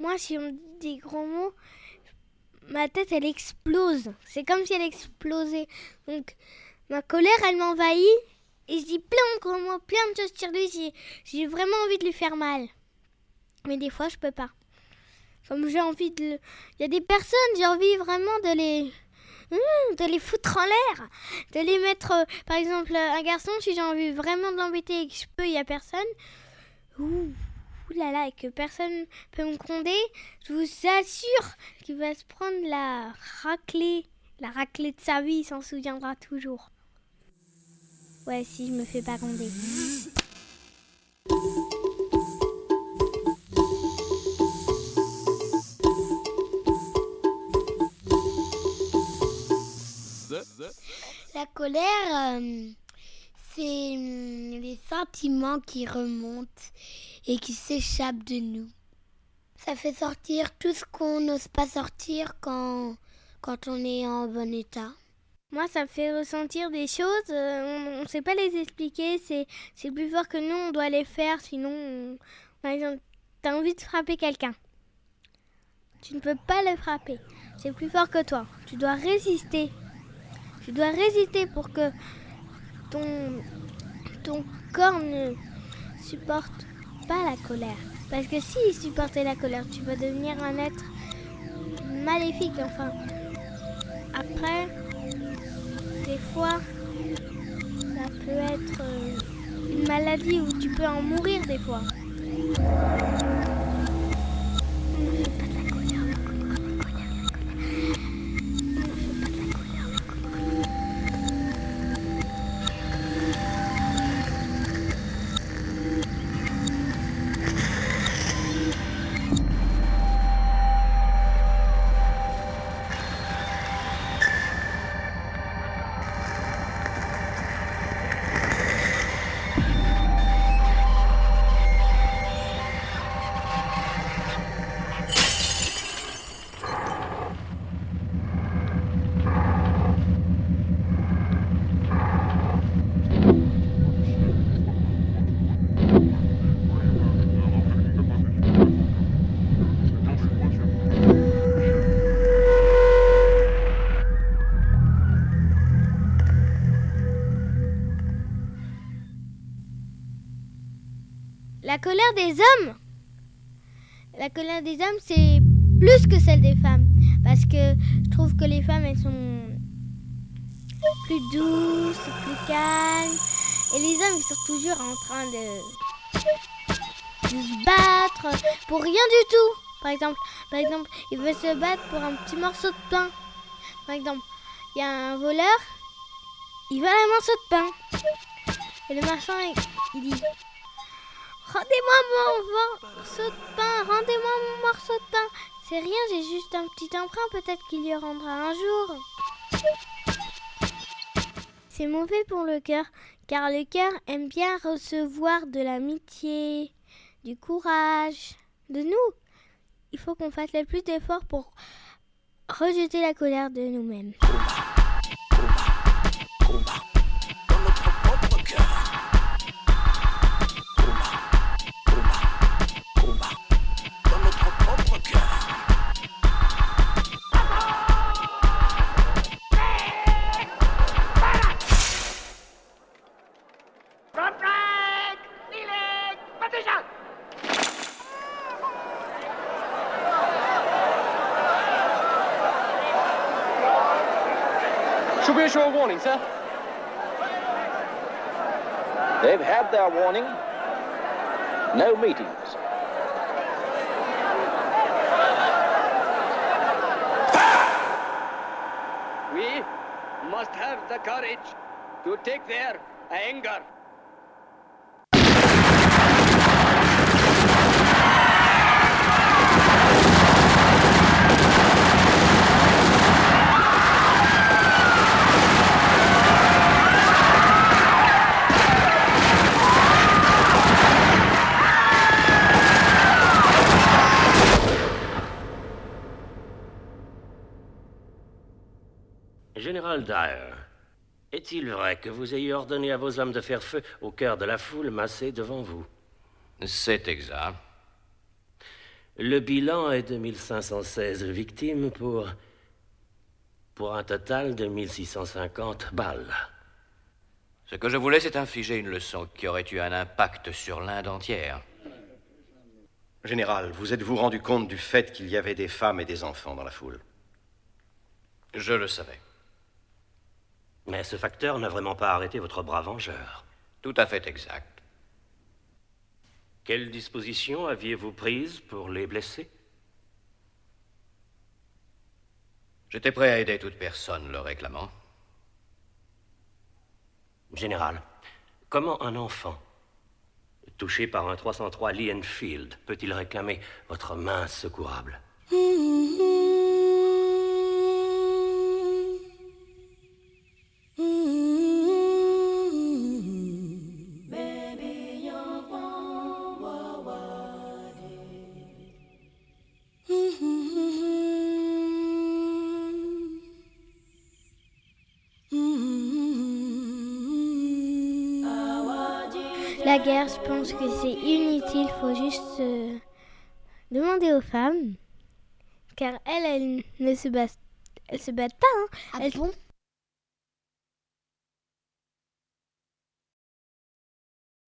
Moi, si on dit des gros mots, ma tête, elle explose. C'est comme si elle explosait. Donc, ma colère, elle m'envahit. Et je dis plein de gros mots, plein de choses sur lui. J'ai- vraiment envie de lui faire mal. Mais des fois, je peux pas. Comme j'ai envie de... Il y a des personnes, j'ai envie vraiment de les... Hum, de les foutre en l'air. De les mettre... euh, Par exemple, un garçon, si j'ai envie vraiment de l'embêter et que je peux, il y a personne. Ouh, là là, et que personne peut me gronder. Je vous assure qu'il va se prendre la raclée. La raclée de sa vie, il s'en souviendra toujours. Ouais, si je me fais pas gronder. La colère, euh, c'est hum, les sentiments qui remontent et qui s'échappent de nous. Ça fait sortir tout ce qu'on n'ose pas sortir quand, quand on est en bon état. Moi, ça me fait ressentir des choses, euh, on ne sait pas les expliquer, c'est plus fort que nous, on doit les faire, sinon, on- par exemple, t'as envie de frapper quelqu'un. Tu ne peux pas le frapper, c'est plus fort que toi. Tu dois résister. Tu dois résister pour que ton, ton corps ne supporte pas la colère. Parce que s'il supportait la colère, tu vas devenir un être maléfique, enfin. Après, des fois, ça peut être euh, une maladie où tu peux en mourir des fois. La colère des hommes La colère des hommes, c'est plus que celle des femmes. Parce que je trouve que les femmes, elles sont plus douces, plus calmes. Et les hommes, ils sont toujours en train de, se battre pour rien du tout. Par exemple, par exemple, ils veulent se battre pour un petit morceau de pain. Par exemple, il y a un voleur, il veut un morceau de pain. Et le marchand, il dit Rendez-moi mon morceau de pain, rendez-moi mon morceau de pain. C'est rien, j'ai juste un petit emprunt, peut-être qu'il y rendra un jour. C'est mauvais pour le cœur, car le cœur aime bien recevoir de l'amitié, du courage, de nous. Il faut qu'on fasse le plus d'efforts pour rejeter la colère de nous-mêmes. Should we issue a warning, sir? They've had their warning. No meetings. We must have the courage to take their anger. Général Dyer, est-il vrai que vous ayez ordonné à vos hommes de faire feu au cœur de la foule massée devant vous? C'est exact. Le bilan est de 1516 victimes pour. pour un total de 1650 balles. Ce que je voulais, c'est infliger une leçon qui aurait eu un impact sur l'Inde entière. Général, vous êtes-vous rendu compte du fait qu'il y avait des femmes et des enfants dans la foule? Je le savais. Mais ce facteur n'a vraiment pas arrêté votre brave vengeur. Tout à fait exact. Quelles dispositions aviez-vous prises pour les blesser? J'étais prêt à aider toute personne le réclamant. Général, comment un enfant touché par un 303 Lee Enfield peut-il réclamer votre main secourable? La guerre, je pense que c'est inutile. faut juste euh, demander aux femmes. Car elles, elles ne se battent, elles se battent pas. hein. Ah Elles- bon?